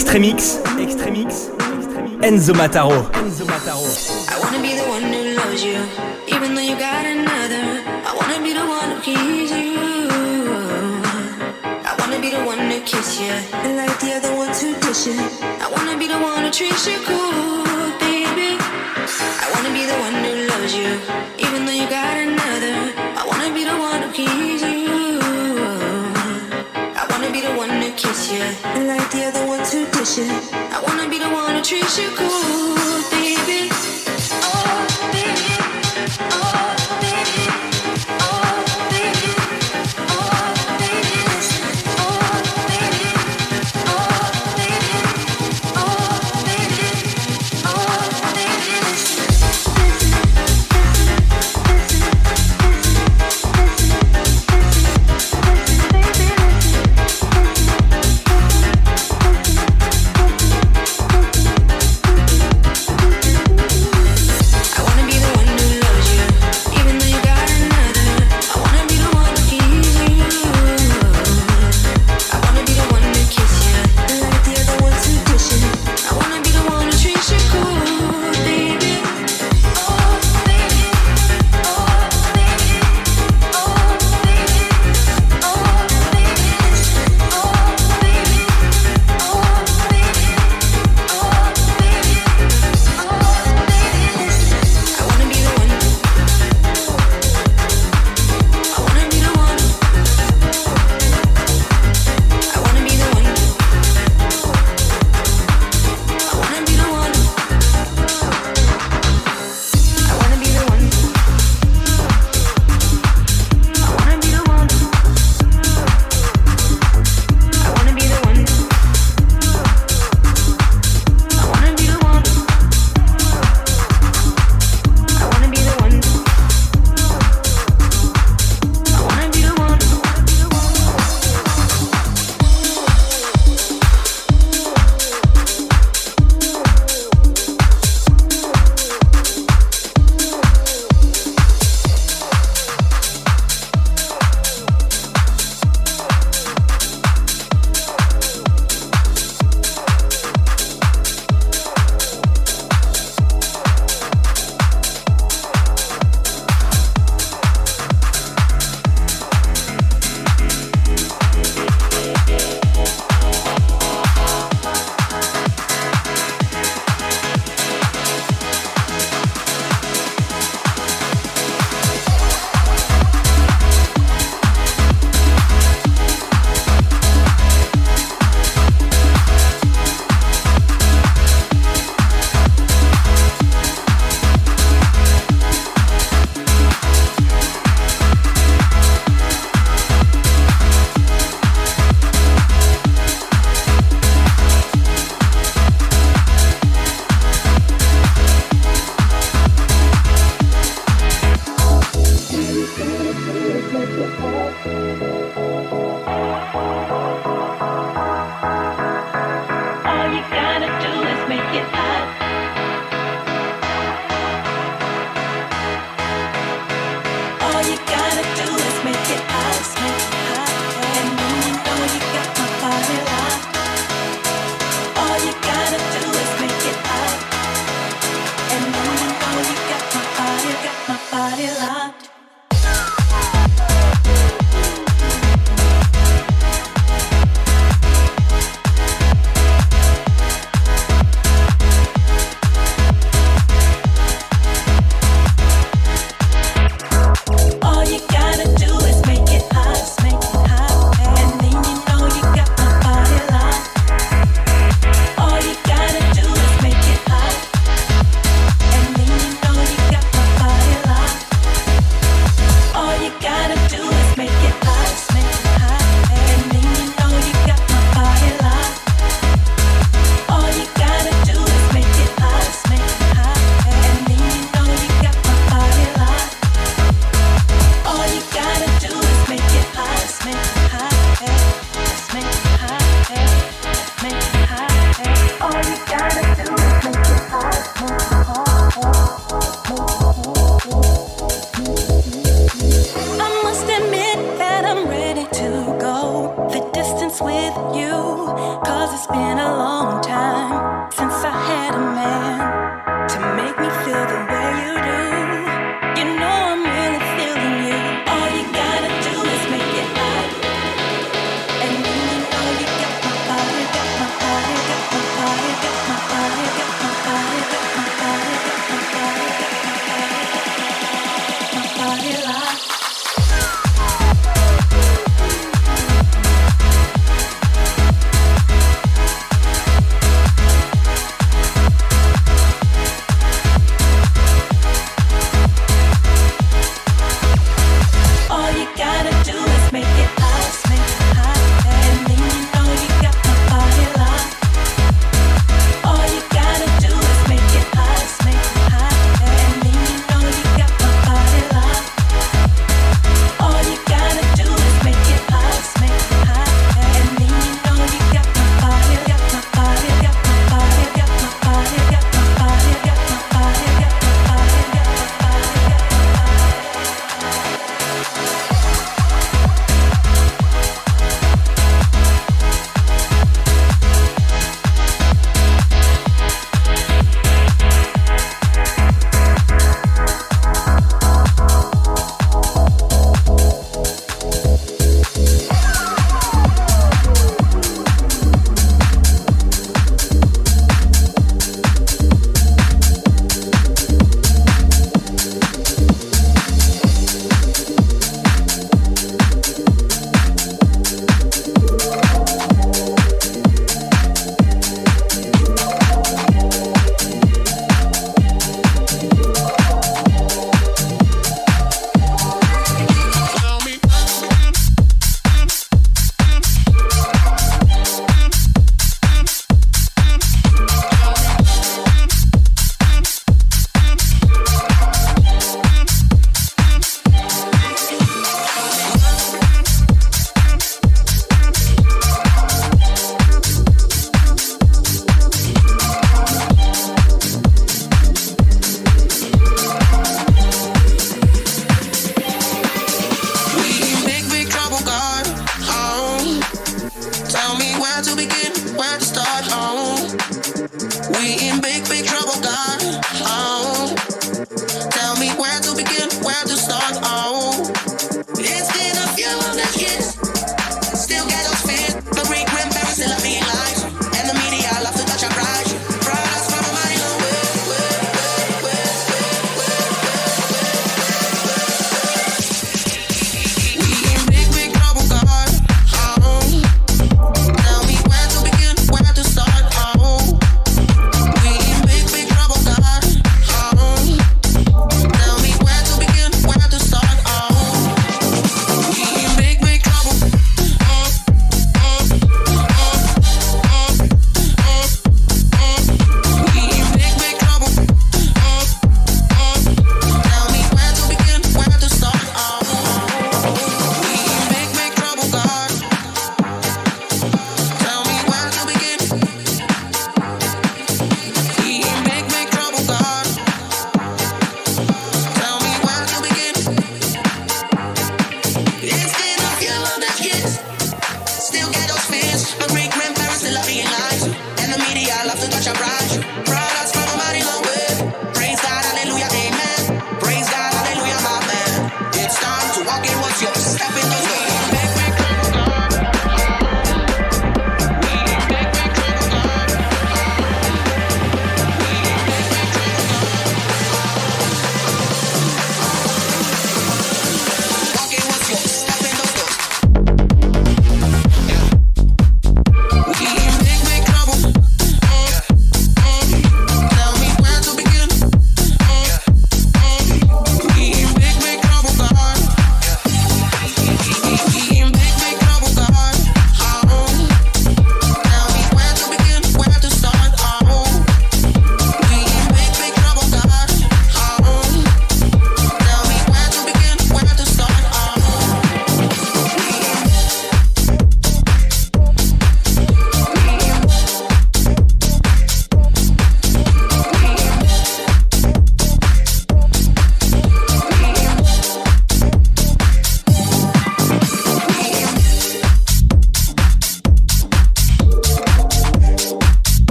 Extremix, Extremix, Enzo Mataro. Enzo Mataro. I wanna be the one who loves you, even though you got another. I wanna be the one who keeps you. I wanna be the one to kiss you, and like the other ones who dish you. I wanna be the one who treats you cool, baby. I wanna be the one who loves you, even though you got and like the other ones who dish you. I wanna be the one who treats you cool,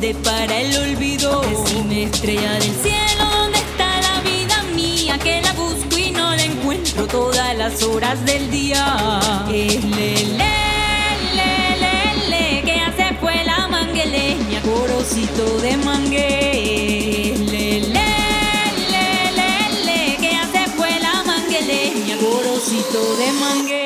depara el olvido. Decime estrella del cielo, ¿dónde está la vida mía? Que la busco y no la encuentro todas las horas del día. Es lele, lele, que ya se fue la mangueleña, corocito de mangue. Es que ya se fue la mangueleña, corocito de mangue.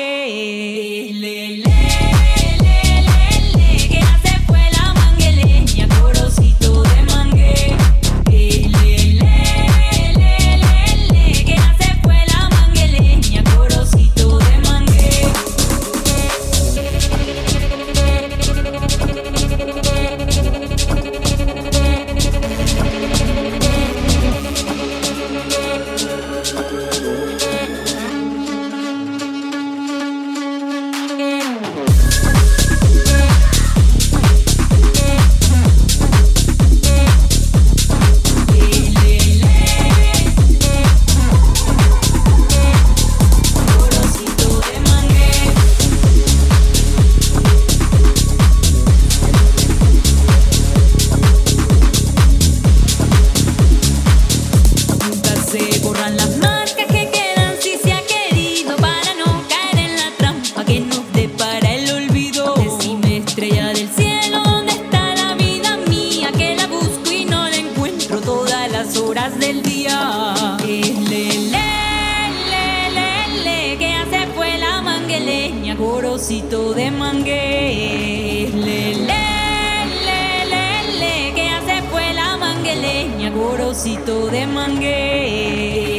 alborocito de mangué.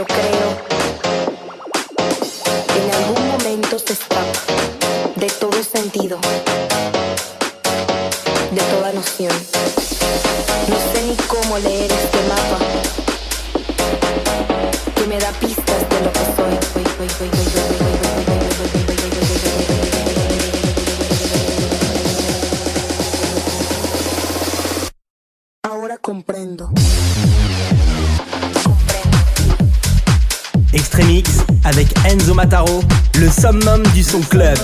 yo creo Le summum du son club.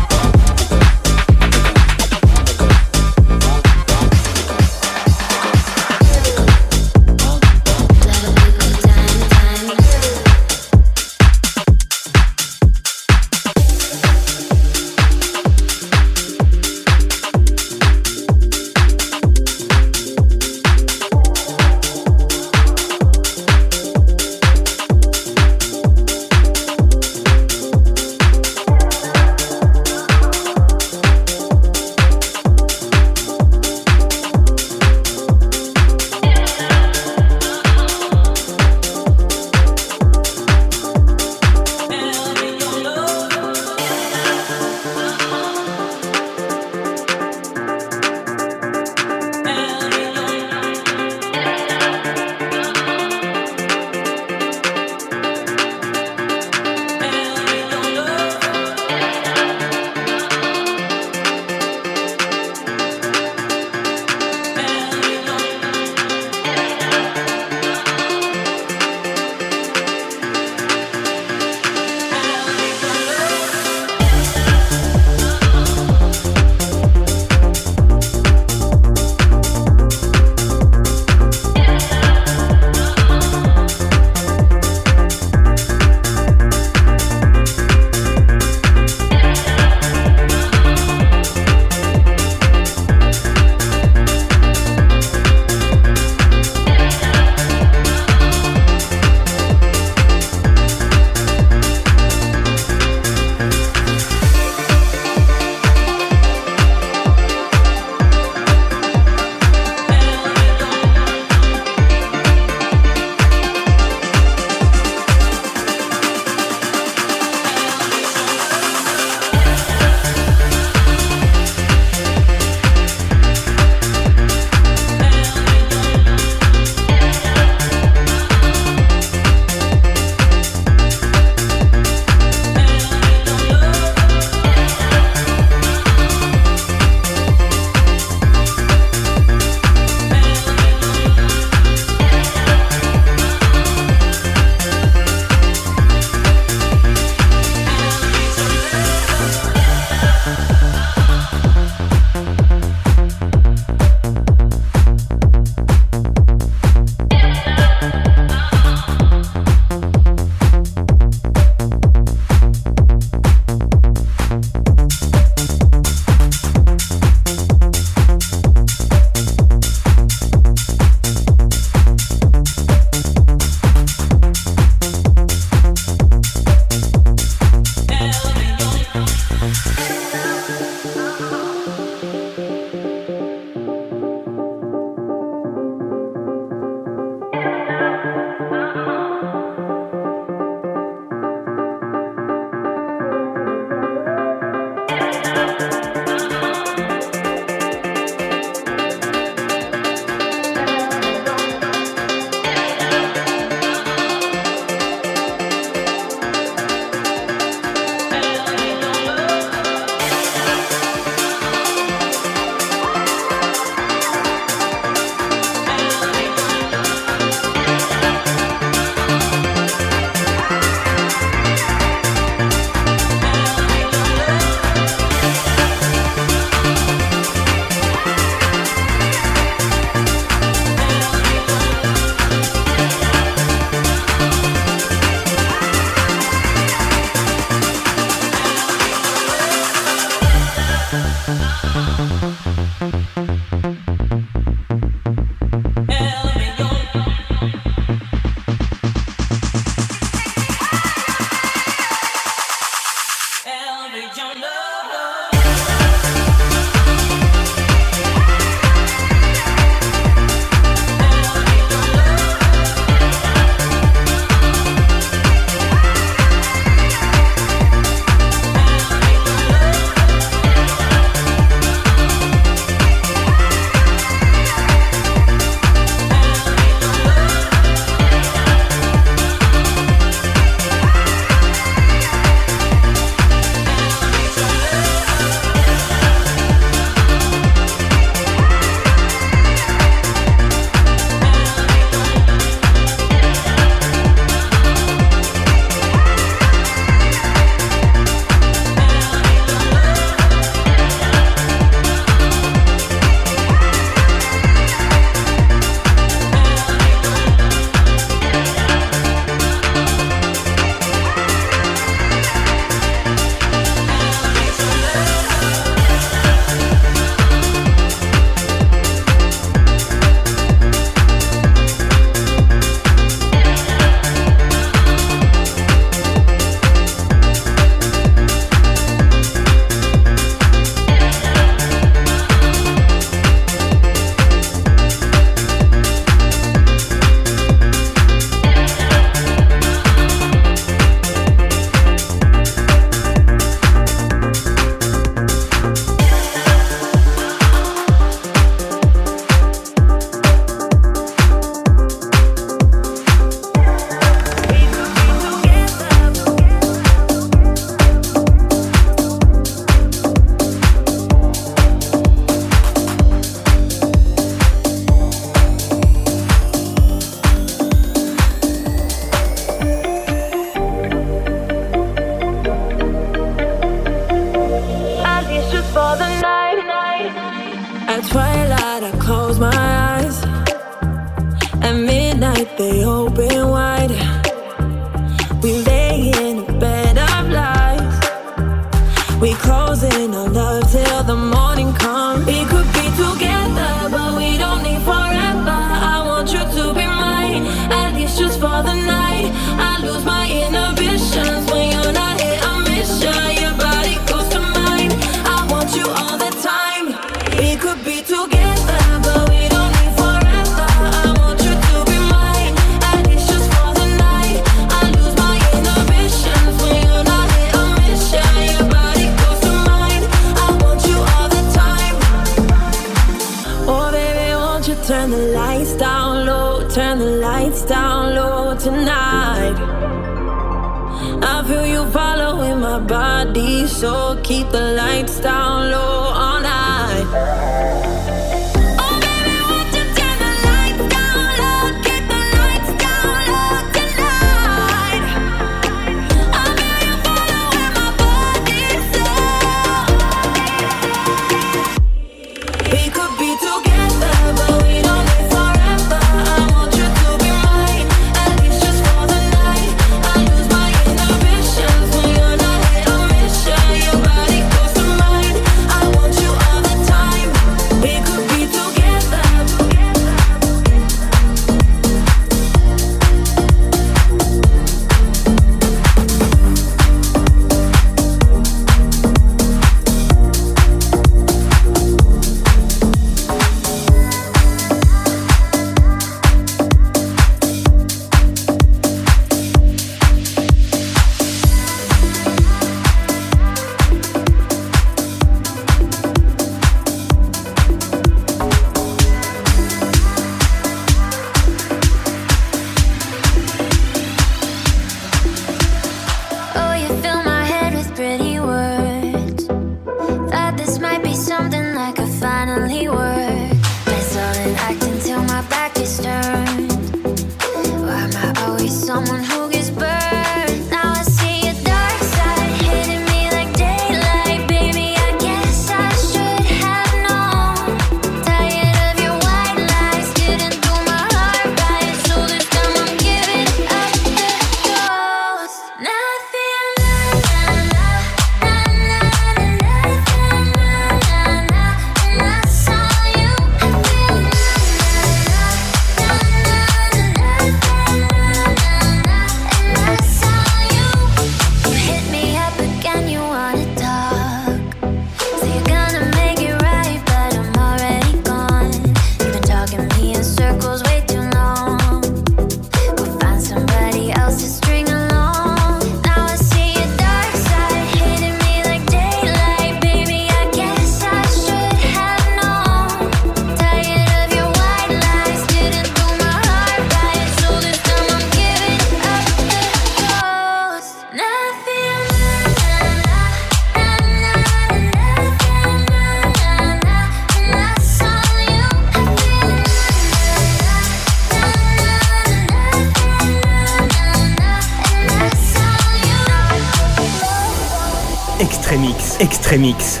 Extremix.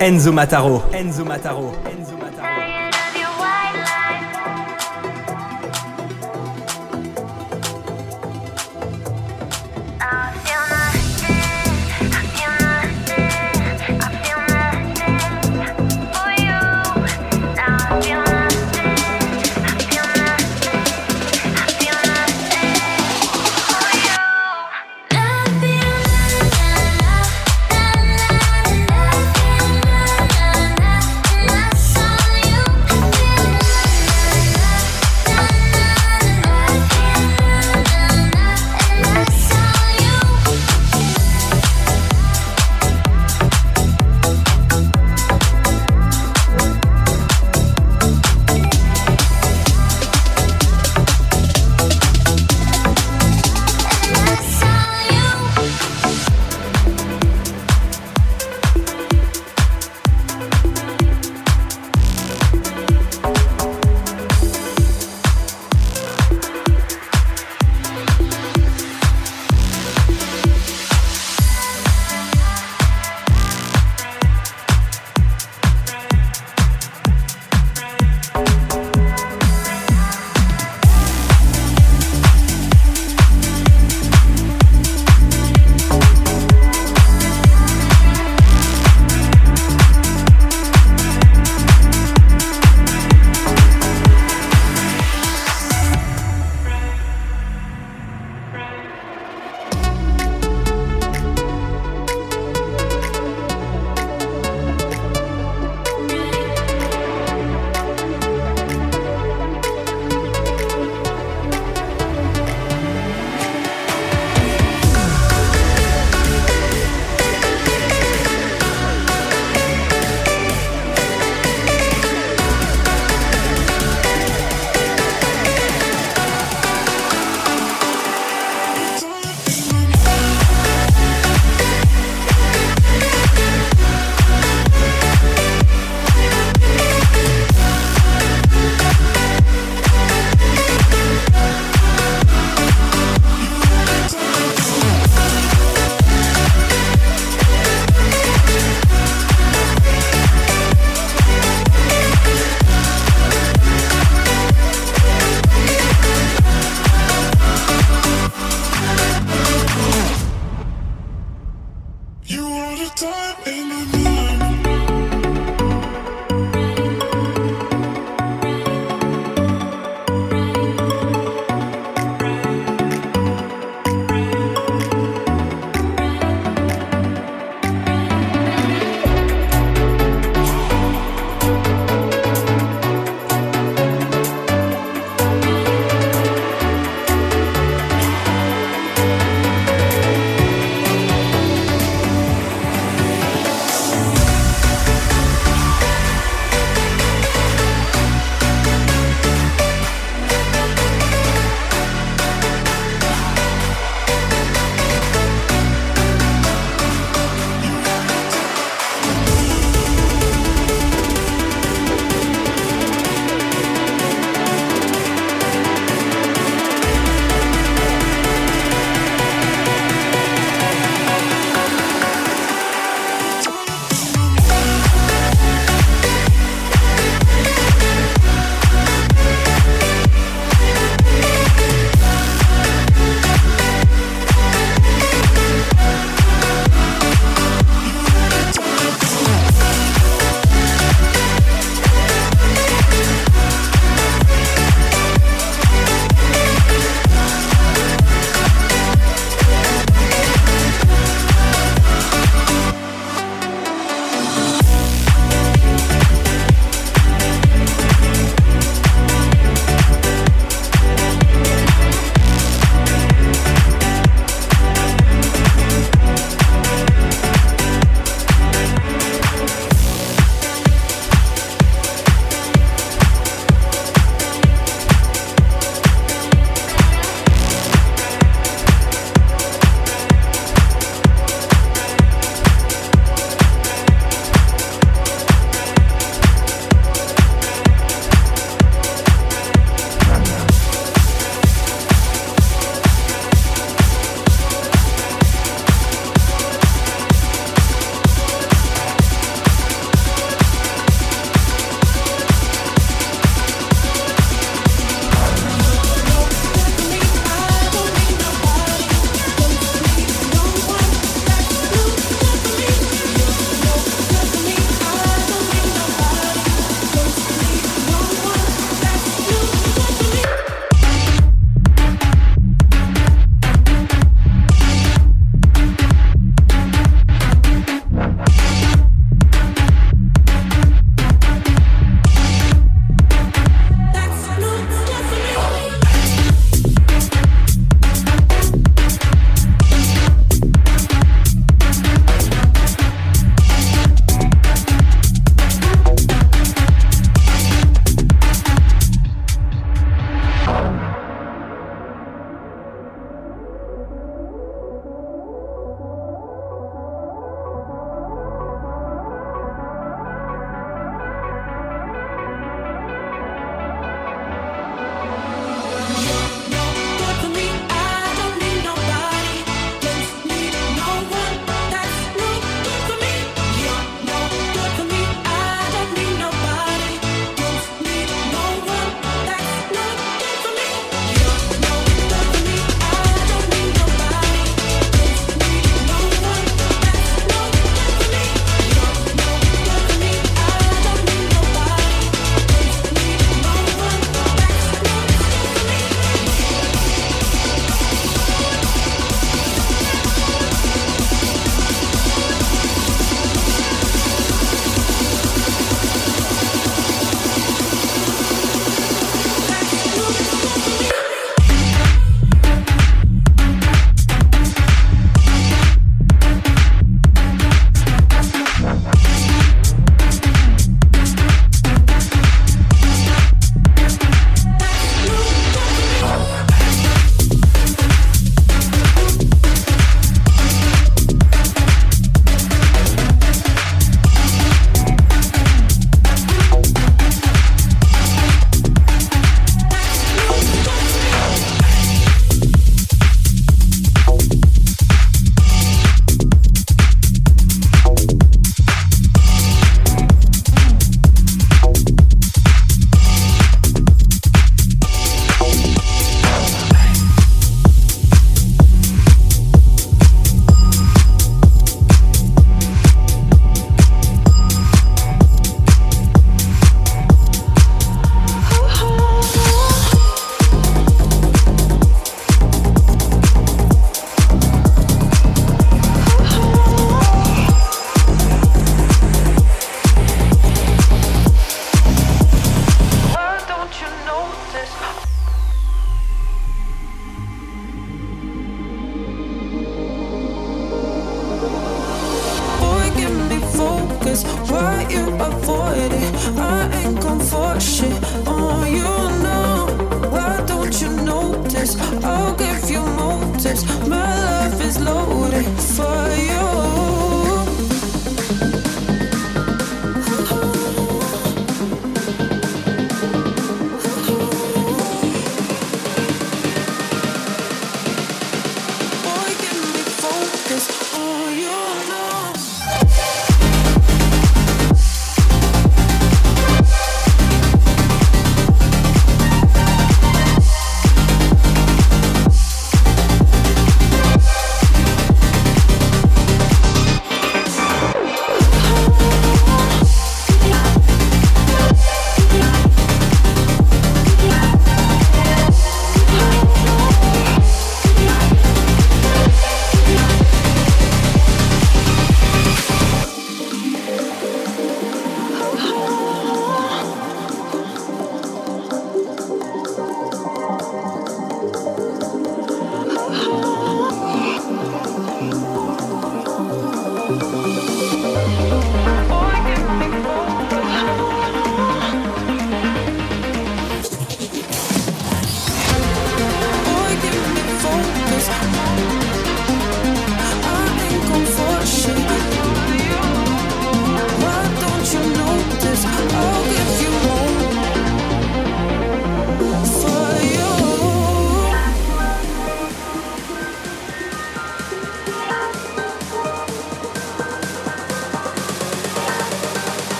Enzo Mataro, Enzo Mataro, Enzo Mataro.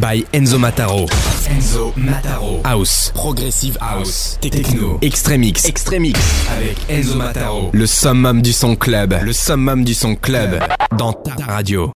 By Enzo Mataro. Enzo Mataro. House. Progressive House. Techno. Extremix. Extremix avec Enzo Mataro. Le summum du son club. Le summum du son club. Dans ta radio.